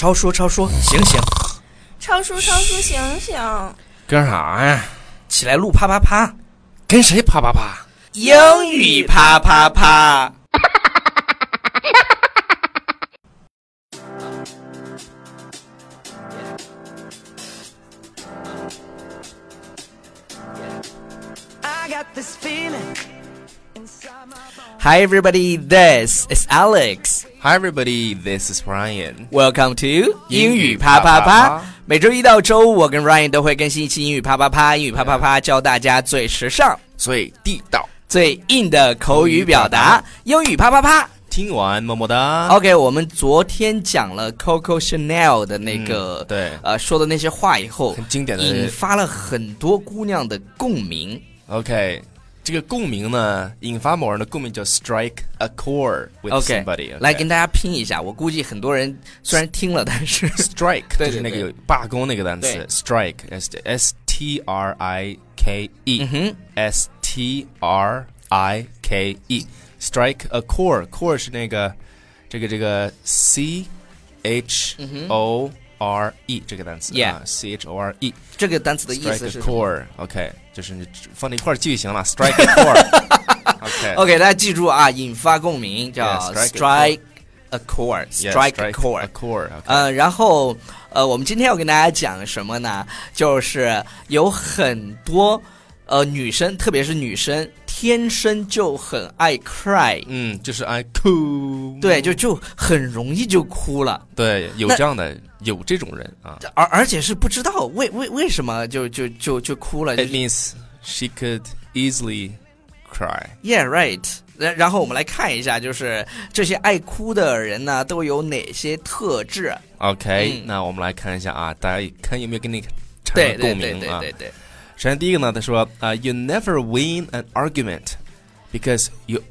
超叔，超叔，醒醒！超叔，超叔，醒醒！干啥呀？起来录啪啪啪！跟谁啪啪啪？英语啪啪啪！I got this feeling. Hi everybody, this is Alex. Hi everybody, this is Ryan. Welcome to 英英语语啪啪啪啪啪啪。每周一到周五，我跟 Ryan 都会更新一期英语啪啪啪。英语啪啪啪教大家最时尚、最地道，最硬的口语表达。英语啪啪啪。听完么么哒。OK，我们昨天讲了 Coco Chanel 的那个、嗯对呃说的那些话以后，很经典的引发了很多姑娘的共鸣。OK，这个共鸣呢，引发某人的共鸣叫 strike a chord with somebody。来跟大家拼一下。我估计很多人虽然听了，但是 strike 对就是那个有罢工那个单词，strike s s t r i k e s t r i k e strike a chord chord 是那个这个这个 c h o r e 这个单词 Yeah 啊 c h o r e 这个单词的意思是 a 就是你放在一块儿记就行了 strike a chord ok ok 大家记住啊引发共鸣叫 strike a chord strike a chord a chord 嗯然后呃我们今天要跟大家讲什么呢？就是有很多呃女生特别是女生天生就很爱 cry，嗯就是 I cool 对，就就很容易就哭了，对有这样的有这种人啊而而且是不知道为为为什么就就就就哭了。就 It means she could easily cry. Yeah, right. 然然后我们来看一下，就是这些爱哭的人呢，都有哪些特质？OK，、嗯那我们来看一下啊，大家看有没有跟你产对生对对共鸣啊？对对对。首先第一个呢，他说啊、y o u never win an argument because you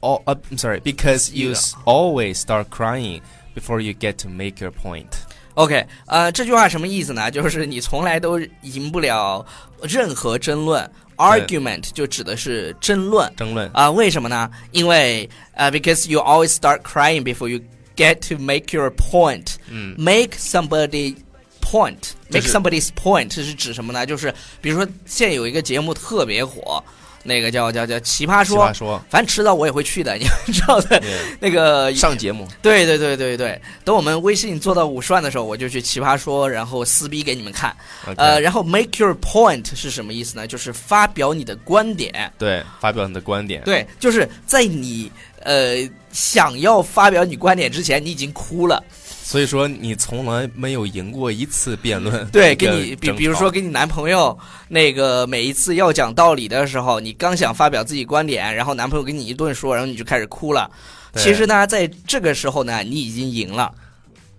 all uh, I'm sorry because you You- s- always start crying before you get to make your point. OK，呃，这句话什么意思呢？就是你从来都赢不了任何争论。Argument 就指的是争论争论啊、为什么呢？因为呃，because you always start crying before you get to make your point。嗯 make somebody point 就 Make somebody's point 是指什么呢？就是比如说现在有一个节目特别火，那个叫叫叫奇葩奇说，葩说反正迟早我也会去的，你知道的。那个上节目对对对对对，等我们微信做到五十万的时候，我就去奇葩说，然后撕逼给你们看。呃，然后 make your point 是什么意思呢？就是发表你的观点。对，发表你的观点，对，就是在你呃想要发表你观点之前，你已经哭了。所以说你从来没有赢过一次辩论，对，跟你比比如说跟你男朋友那个每一次要讲道理的时候，你刚想发表自己观点，然后男朋友跟你一顿说，然后你就开始哭了。其实呢，在这个时候呢，你已经赢了。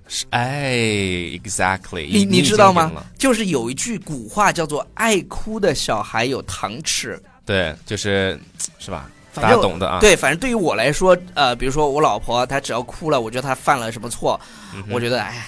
是哎，exactly，你你已知道吗？就是有一句古话叫做“爱哭的小孩有糖吃对，就是是吧？大反正家懂的”。啊。对，反正对于我来说，呃，比如说我老婆，她只要哭了，我觉得她犯了什么错，嗯我觉得哎，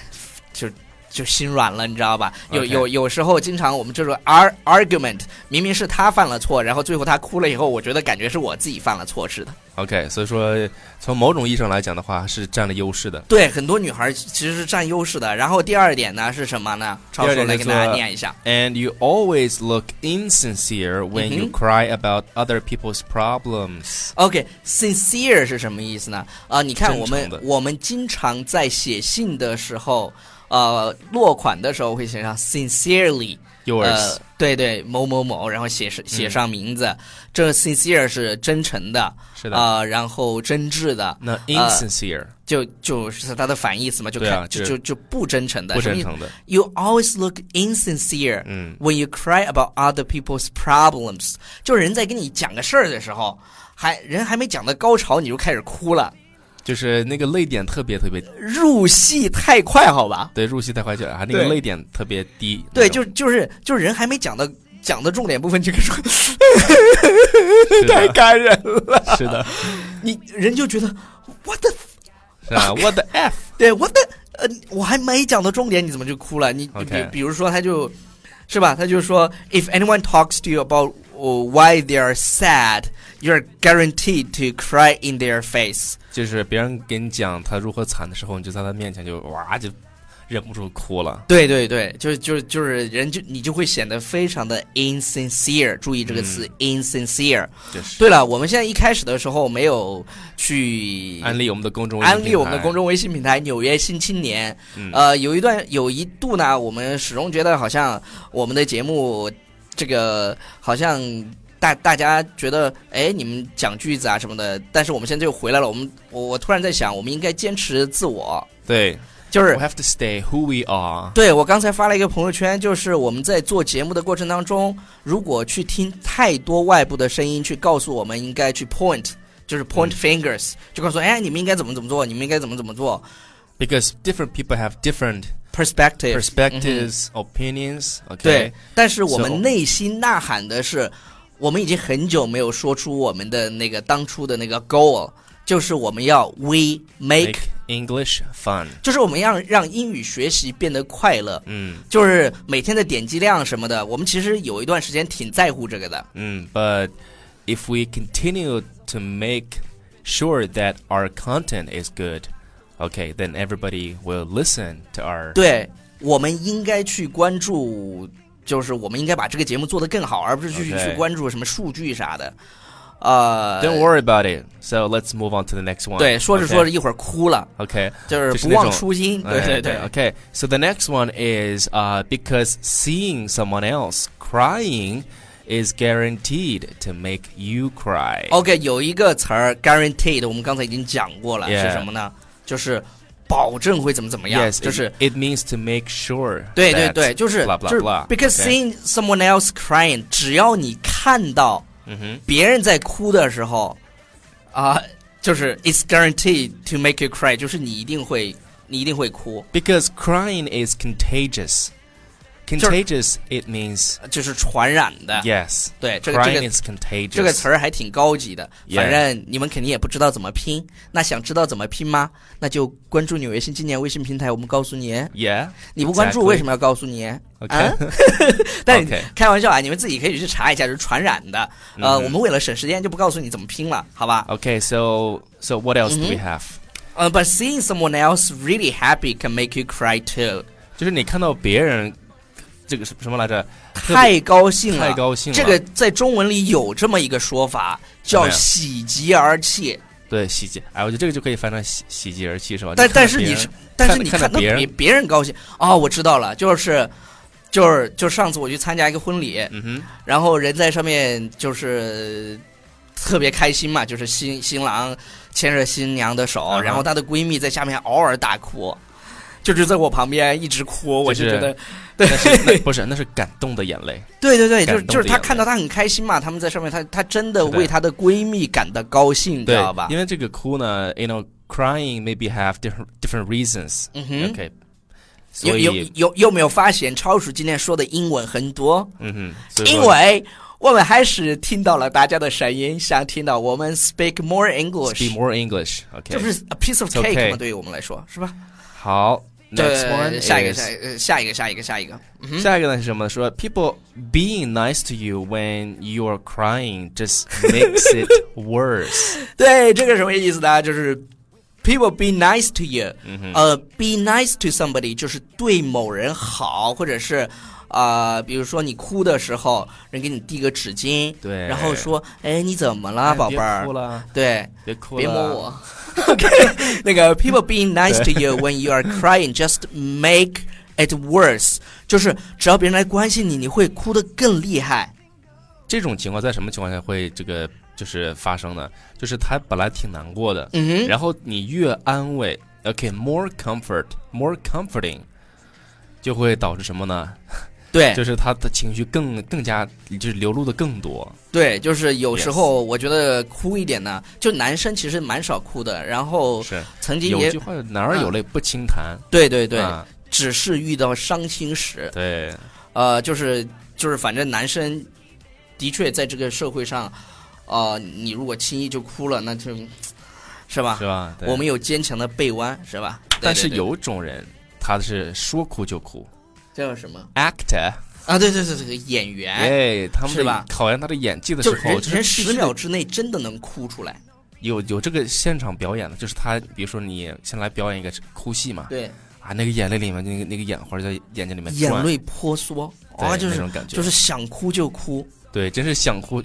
就就心软了，你知道吧？有有有时候，经常我们这种 ar argument，明明是他犯了错，然后最后他哭了以后，我觉得感觉是我自己犯了错似的。OK，所以说从某种意义上来讲的话，是占了优势的。对，很多女孩其实是占优势的。然后第二点呢是什么呢？超第二点就是叔来给大家念一下。And you always look insincere when you cry about other people's problems. OK，sincere、是什么意思呢？啊、你看我们我们经常在写信的时候，呃，落款的时候会写上 sincerely，Yours，、呃，对对，某某某，然后写上写上名字，这 sincere 是真诚的，是的。啊、然后真挚的，那 insincere、就就是它的反义词嘛，就看、就就就不真诚的，不真诚的，You always look insincere 嗯。when you cry about other people's problems。就是人在跟你讲个事儿的时候，还人还没讲到高潮，你就开始哭了，就是那个泪点特别特别，入戏太快，好吧？对，入戏太快就啊那个泪点特别低。对，就就是就是人还没讲到讲的重点部分，就开始说太感人了，是的，你人就觉得 what the 是吧？What the f？对 what the 呃，我还没讲到重点，你怎么就哭了？你比比如说，他就是吧，他就说，if anyone talks to you about、why they are sad, you're guaranteed to cry in their face。就是别人给你讲他如何惨的时候，你就在他面前就哇就忍不住哭了。对对对，就是就是就是人就你就会显得非常的 insincere，注意这个词、insincere。就是对了，我们现在一开始的时候没有去安利我们的公众安利我们的公众微信平台《纽约新青年》嗯呃，有一段有一度呢，我们始终觉得好像我们的节目这个好像大大家觉得，哎，你们讲句子啊什么的，但是我们现在又回来了。我们我我突然在想，我们应该坚持自我，对就是，we have to stay who we are。对我刚才发了一个朋友圈，就是我们在做节目的过程当中，如果去听太多外部的声音，去告诉我们应该去 point，就是 point fingers，、就告诉哎，你们应该怎么怎么做，你们应该怎么怎么做 Because different people have different ，perspective。 perspectives, opinions. Okay. 嗯对，但是我 So- 们内心呐喊的是，我们已经很久没有说出我们的那个当初的那个 goal，就是我们要 we make，, Make English fun. 就是我们要让英语学习变得快乐。嗯就是每天的点击量什么的，我们其实有一段时间挺在乎这个的。嗯，But if we continue to make sure that our content is good, okay, then everybody will listen to our 对，我们应该去关注，就是我们应该把这个节目做得更好，而不是去 OK 去关注什么数据啥的。呃， Don't worry about it. So let's move on to the next one. 对，说着 Okay? 说着一会儿哭了， Okay. 就是不忘就是那种初心。对对对 Uh, Okay. So the next one is uh, because seeing someone else crying is guaranteed to make you cry. OK，有一个词儿 guaranteed，我们刚才已经讲过了 Yeah 是什么呢？ 就是保证会怎么怎么样 Yes, 就是 it, it means to make sure. 对对 that 对，就是 blah blah 就是 blah. because okay? seeing someone else crying，只要你看到嗯哼别人在哭的时候，啊、就是 it's guaranteed to make you cry，就是你一定会你一定会哭， Because crying is contagious. Contagious, it means 就是传染的。 yes. 对，这个这 Crying 个 is contagious. 这个词儿还挺高级的， Yeah 反正你们肯定也不知道怎么拼。那想知道怎么拼吗？那就关注纽约新青年微信平台，我们告诉你。 Yeah. 你不关注 Exactly 为什么要告诉你？ Okay. 啊但是 OK 开玩笑啊，你们自己可以去查一下，就是传染的。呃，嗯我们为了省时间就不告诉你怎么拼了，好吧？ Okay, so so what else do we Mhm. have? 呃、b u t seeing someone else really happy can make you cry too。就是你看到别人 这个什什么来着？太高兴了，太高兴了。这个在中文里有这么一个说法，叫喜极而泣。对喜极，哎，我觉得这个就可以翻成喜喜极而泣是吧？但但是你是但是你看到看着别人。别别人高兴。哦，我知道了，就是就是就上次我去参加一个婚礼，嗯哼，然后人在上面就是特别开心嘛，就是新新郎牵着新娘的手，然后她的闺蜜在下面嗷嗷大哭，就是在我旁边一直哭，我就就是觉得对那不是那是感动的眼泪，对对对，就是就是她的眼泪看到她很开心嘛，他们在上面，她她真的为她的闺蜜感到高兴，你知道吧，？因为这个哭呢，you know crying maybe have different different reasons。嗯哼 OK，有有有有没有发现超叔今天说的英文很多？嗯哼，因为我们还是听到了大家的声音，想听到我们 speak more English，speak more English。OK，这不是 a piece of cake 吗？对于我们来说，是吧？好，next 对 one，下一个， is- 下一个，下一个，下一个，下一个。嗯哼下一个呢是什么？说 people being nice to you when you are crying just makes it worse。对，这个什么意思呢？就是 people be nice to you，、嗯哼，呃，be nice to somebody 就是对某人好，或者是。啊、比如说你哭的时候，人给你递个纸巾，对然后说：“哎，你怎么了，哎别宝贝儿哭？”了，对，别哭了，别摸我。 OK，那个 people being nice to you when you are crying just make it worse，就是只要别人来关心你，你会哭得更厉害。这种情况在什么情况下会这个就是发生呢？就是他本来挺难过的，嗯哼，然后你越安慰，OK，more、comfort，more comforting，就会导致什么呢？对。就是他的情绪更更加就是流露的更多。对，就是有时候我觉得哭一点呢，就男生其实蛮少哭的，然后是。曾经也有句话，男儿有泪不轻弹。对对对，啊。只是遇到伤心时，对，呃，就是就是反正男生的确在这个社会上，呃，你如果轻易就哭了，那就是吧？是吧？我们有坚强的背弯，是吧？但是有种人，他是说哭就哭叫什么，actor，啊？对对对对，演员，哎，他们是吧考验他的演技的时候，就是十秒之内真的能哭出来。有有这个现场表演的，就是他，比如说你先来表演一个哭戏嘛，对啊，那个眼泪里面那个那个眼花在眼睛里面，眼泪婆娑啊，就是那种感觉就是想哭就哭。对，真是想哭，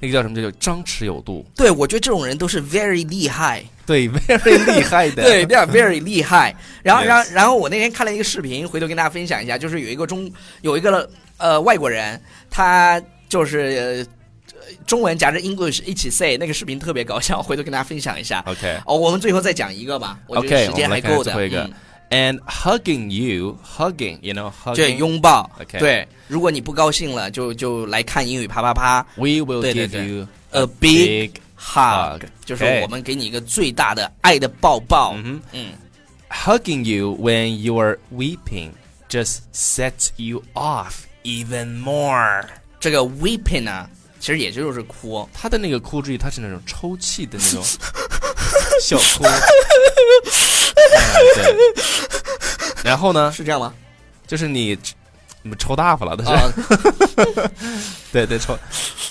那个叫什么？叫张弛有度，对，我觉得这种人都是 very 厉害，对，very 厉害的，对，they are very 厉害。然后，然后，然后我那天看了一个视频，回头跟大家分享一下，就是有一个中有一个呃外国人，他就是、呃、中文夹着 English 一起 say，那个视频特别搞笑，回头跟大家分享一下。OK 哦，我们最后再讲一个吧，我觉得时间还够的。我们来看最后一个嗯 and hugging you, hugging, you know, 对， hugging. 拥抱。 OK 对，如果你不高兴了，就就来看英语啪啪啪 We will 对对 give 对 you A big hug， hug 就是 OK 我们给你一个最大的爱的抱抱。嗯哼嗯 Hugging you when you are weeping just sets you off even more. 这个 weeping 呢，其实也就是哭。他的那个哭，注意，他是那种抽泣的那种小哭。 嗯，对。然后呢，是这样吗？就是你，你抽大发了，但是、啊，对对抽，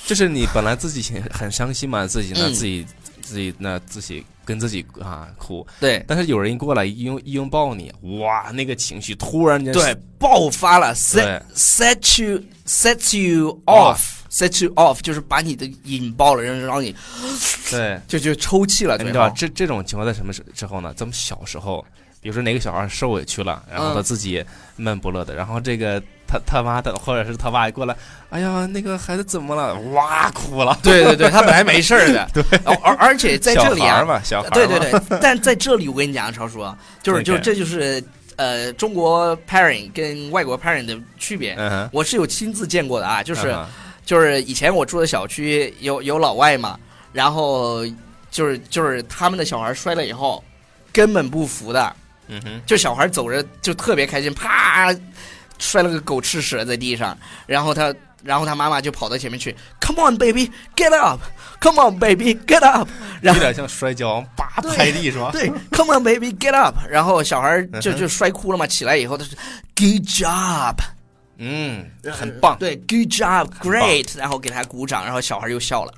就是你本来自己很很伤心嘛，自己呢、嗯。自己自己那自己跟自己啊哭，对。但是有人一过来一拥一拥抱你，哇，那个情绪突然间对，爆发了，set 对。set you set you Off off，set you off，就是把你的引爆了，然后让你对，就就抽泣了，你知道最后。这这种情况在什么时之后呢？咱们小时候，比如说哪个小孩受委屈了，然后他嗯自己闷不乐的，然后这个他他妈的或者是他爸过来，哎呀，那个孩子怎么了？哇，哭了。对对对，他本来没事儿的，对，而而且在这里啊，小孩嘛，小孩对对，对，但在这里我跟你讲，超叔，就是就这就是呃中国 parent 跟外国 parent 的区别。嗯哼，我是有亲自见过的啊，就是、就是以前我住的小区有有老外嘛，然后就是就是他们的小孩摔了以后，根本不服的，嗯哼，就小孩走着就特别开心，啪摔了个狗吃屎在地上，然后他然后他妈妈就跑到前面去，Come on baby get up，Come on baby get up，然后有点像摔跤，叭对拍地是吧？对，Come on baby get up，然后小孩就就摔哭了嘛，起来以后他是 Good job。嗯，很棒。对，Good job，Great，然后给他鼓掌，然后小孩又笑了。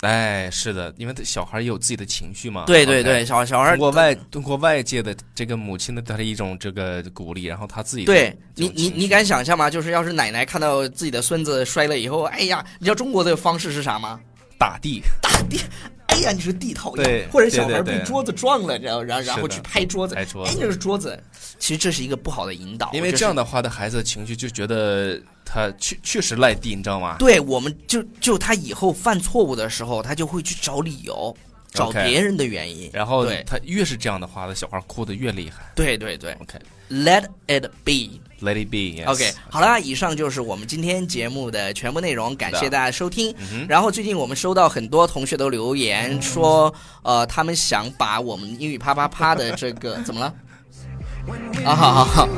哎，是的，因为小孩也有自己的情绪嘛。对对对，小小孩通过外通过外界的这个母亲的他的一种这个鼓励，然后他自己对你你你敢想象吗？就是要是奶奶看到自己的孙子摔了以后，哎呀，你知道中国的方式是啥吗？打地打地，哎呀，你是地讨对厌，或者小孩被桌子撞了，然后然后然后去拍桌子，哎，拍桌子。那是桌子。其实这是一个不好的引导，因为这样的话，的孩子的情绪就觉得他确确实赖地，你知道吗？对，我们就就他以后犯错误的时候，他就会去找理由，找别人的原因。然后对他越是这样的话，那小孩哭的越厉害。对对对 OK，Let，Let it be，Let。it be。OK，好了，以上就是我们今天节目的全部内容，感谢大家收听。嗯然后最近我们收到很多同学都留言说，呃，他们想把我们英语啪啪啪的这个 怎么了？啊，好好好，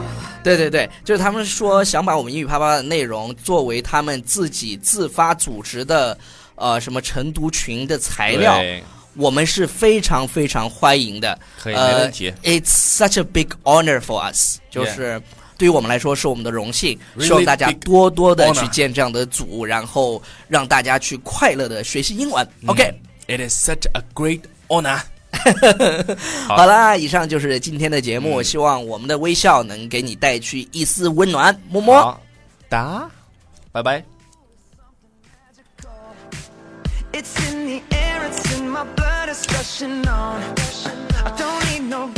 对对对，就是他们说想把我们英语啪啪的内容作为他们自己自发组织的呃什么晨读群的材料，对我们是非常非常欢迎的。可以没呃问题。It's such a big honor for us，就是对于我们来说是我们的荣幸。希望大家多多的去建这样的组，然后让大家去快乐的学习英文。OK，It is such a great honor。好好啦，以上就是今天的节目，嗯希望我们的微笑能给你带去一丝温暖。么么。哒，拜拜。It's in the air, in my blood, it's rushing on. I don't need no